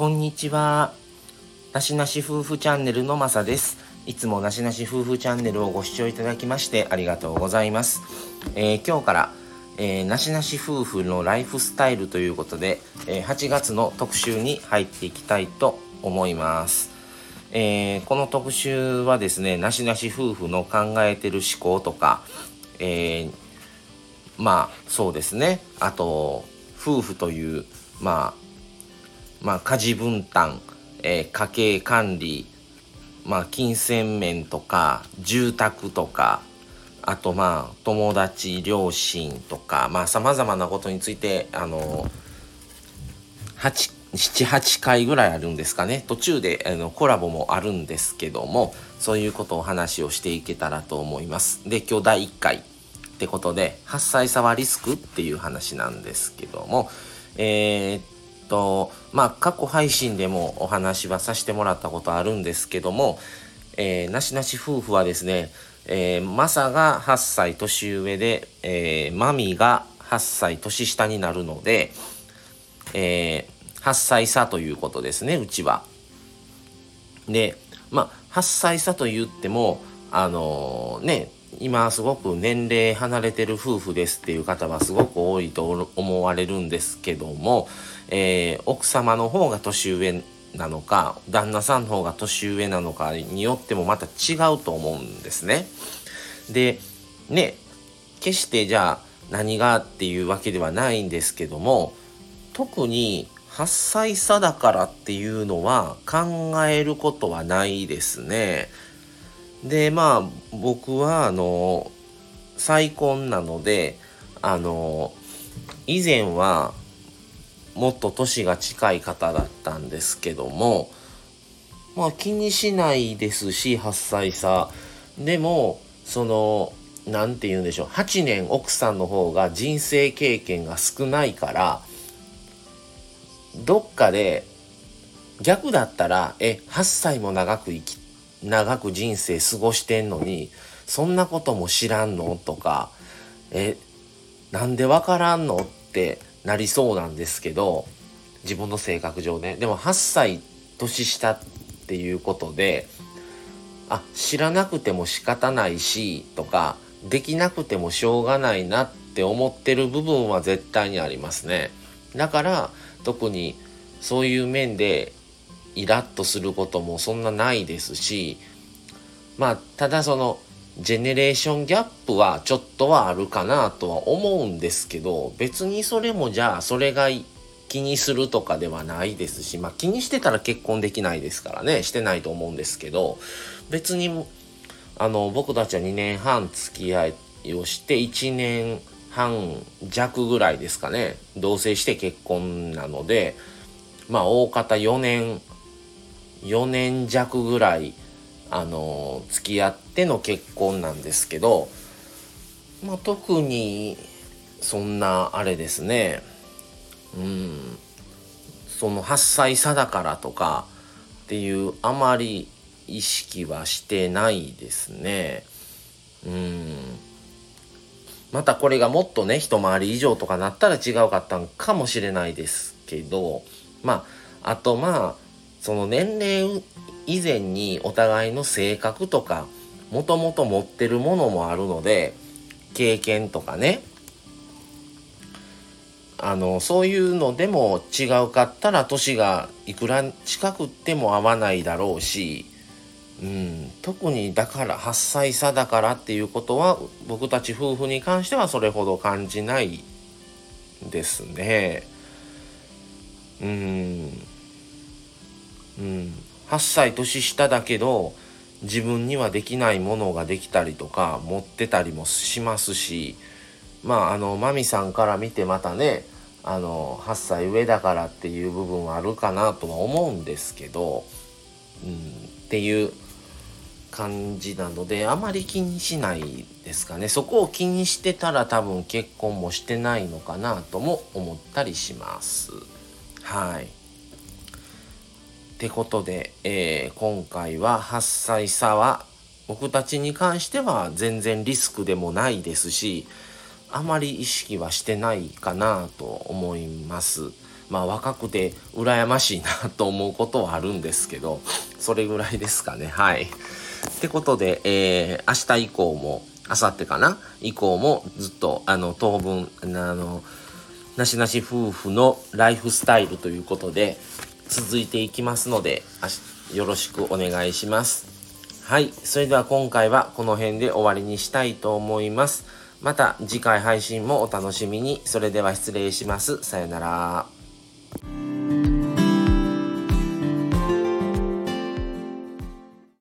こんにちは。なしなし夫婦チャンネルのまさです。いつもなしなし夫婦チャンネルをご視聴いただきましてありがとうございます。えー、今日から、えー、なしなし夫婦のライフスタイルということで、えー、8月の特集に入っていきたいと思います。えー、この特集はですね、なしなし夫婦の考えてる思考とか、えー、まあそうですね、あと夫婦という、まあ、まあ家事分担、えー、家計管理、まあ金銭面とか住宅とか、あとまあ友達、両親とか、まあ様々なことについて、あの、78回ぐらいあるんですかね。途中であのコラボもあるんですけどもそういうことを話をしていけたらと思います。で今日第1回ってことで8歳差はリスクっていう話なんですけどもえー、っとまあ過去配信でもお話はさせてもらったことあるんですけども、えー、なしなし夫婦はですね、えー、マサが8歳年上で、えー、マミが8歳年下になるので、えー、8歳差ということですね、うちは。で、まあ、8歳差と言っても、あのー、ね、今すごく年齢離れてる夫婦ですっていう方はすごく多いと思われるんですけども、えー、奥様の方が年上なのか、旦那さんの方が年上なのかによってもまた違うと思うんですね。で、ね、決してじゃあ何がっていうわけではないんですけども、特に8歳差だからっていうのは考えることはないですね。でまあ僕はあの再婚なのであの以前はもっと年が近い方だったんですけどもまあ気にしないですし8歳差。でもその何て言うんでしょう。8年奥さんの方が人生経験が少ないからどっかで逆だったら、え、8歳も長く生き、長く人生過ごしてんのに、そんなことも知らんの？とか、え、なんでわからんの？ってなりそうなんですけど、自分の性格上ね。でも8歳年下っていうことで、あ、知らなくても仕方ないし、とか、できなくてもしょうがないなって思ってる部分は絶対にありますね。だから、特にそういう面でイラッとすることもそんなないですしまあただそのジェネレーションギャップはちょっとはあるかなとは思うんですけど別にそれもじゃあそれが気にするとかではないですしまあ気にしてたら結婚できないですからねしてないと思うんですけど別にあの僕たちは2年半付き合いをして1年半弱ぐらいですかね同棲して結婚なのでまあ大方4年4年弱ぐらいあの付き合っての結婚なんですけどまあ特にそんなあれですね。うん。その8歳差だからとかっていうあまり意識はしてないですね。うん。またこれがもっとね一回り以上とかなったら違うかったんかもしれないですけどまああとまあその年齢以前にお互いの性格とかもともと持ってるものもあるので経験とかねあのそういうのでも違うかったら年がいくら近くっても合わないだろうしうん、特にだから8歳差だからっていうことは僕たち夫婦に関してはそれほど感じないですね。うん、うん、8歳年下だけど自分にはできないものができたりとか持ってたりもしますしまああのマミさんから見てまたねあの8歳上だからっていう部分はあるかなとは思うんですけど、うん、っていう感じなのであまり気にしないですかね。そこを気にしてたら多分結婚もしてないのかなとも思ったりします。はい。てことで、えー、今回は8歳差は僕たちに関しては全然リスクでもないですしあまり意識はしてないかなと思いますまあ若くて羨ましいなと思うことはあるんですけど、それぐらいですかね。はい。ってことで、えー、明日以降も、明後日かな？以降もずっと、あの、当分、あの、なしなし夫婦のライフスタイルということで、続いていきますので、よろしくお願いします。はい。それでは今回はこの辺で終わりにしたいと思います。また次回配信もお楽しみに。それでは失礼します。さよなら。